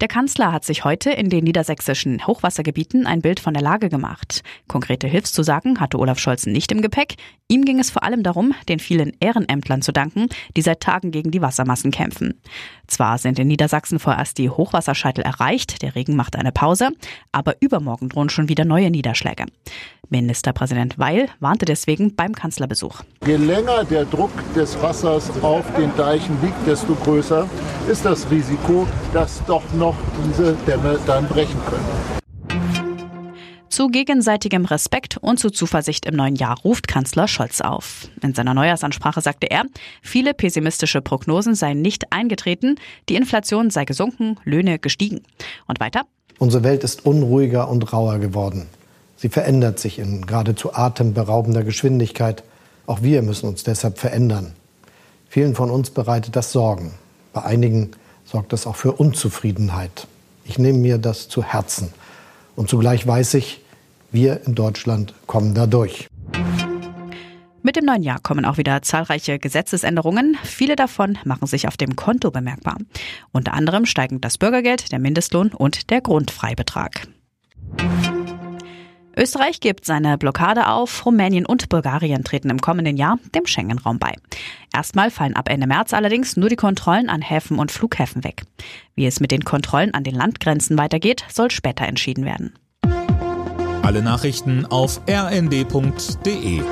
Der Kanzler hat sich heute in den niedersächsischen Hochwassergebieten ein Bild von der Lage gemacht. Konkrete Hilfszusagen hatte Olaf Scholz nicht im Gepäck. Ihm ging es vor allem darum, den vielen Ehrenämtlern zu danken, die seit Tagen gegen die Wassermassen kämpfen. Zwar sind in Niedersachsen vorerst die Hochwasserscheitel erreicht, der Regen macht eine Pause, aber übermorgen drohen schon wieder neue Niederschläge. Ministerpräsident Weil warnte deswegen beim Kanzlerbesuch. Je länger der Druck des Wassers auf den Deichen liegt, desto größer ist das Risiko, dass doch noch diese Dämme dann brechen können. Zu gegenseitigem Respekt und zu Zuversicht im neuen Jahr ruft Kanzler Scholz auf. In seiner Neujahrsansprache sagte er, viele pessimistische Prognosen seien nicht eingetreten, die Inflation sei gesunken, Löhne gestiegen. Und weiter? Unsere Welt ist unruhiger und rauer geworden. Sie verändert sich in geradezu atemberaubender Geschwindigkeit. Auch wir müssen uns deshalb verändern. Vielen von uns bereitet das Sorgen. Bei einigen sorgt das auch für Unzufriedenheit. Ich nehme mir das zu Herzen. Und zugleich weiß ich, wir in Deutschland kommen da durch. Mit dem neuen Jahr kommen auch wieder zahlreiche Gesetzesänderungen. Viele davon machen sich auf dem Konto bemerkbar. Unter anderem steigen das Bürgergeld, der Mindestlohn und der Grundfreibetrag. Österreich gibt seine Blockade auf. Rumänien und Bulgarien treten im kommenden Jahr dem Schengen-Raum bei. Erstmal fallen ab Ende März allerdings nur die Kontrollen an Häfen und Flughäfen weg. Wie es mit den Kontrollen an den Landgrenzen weitergeht, soll später entschieden werden. Alle Nachrichten auf rnd.de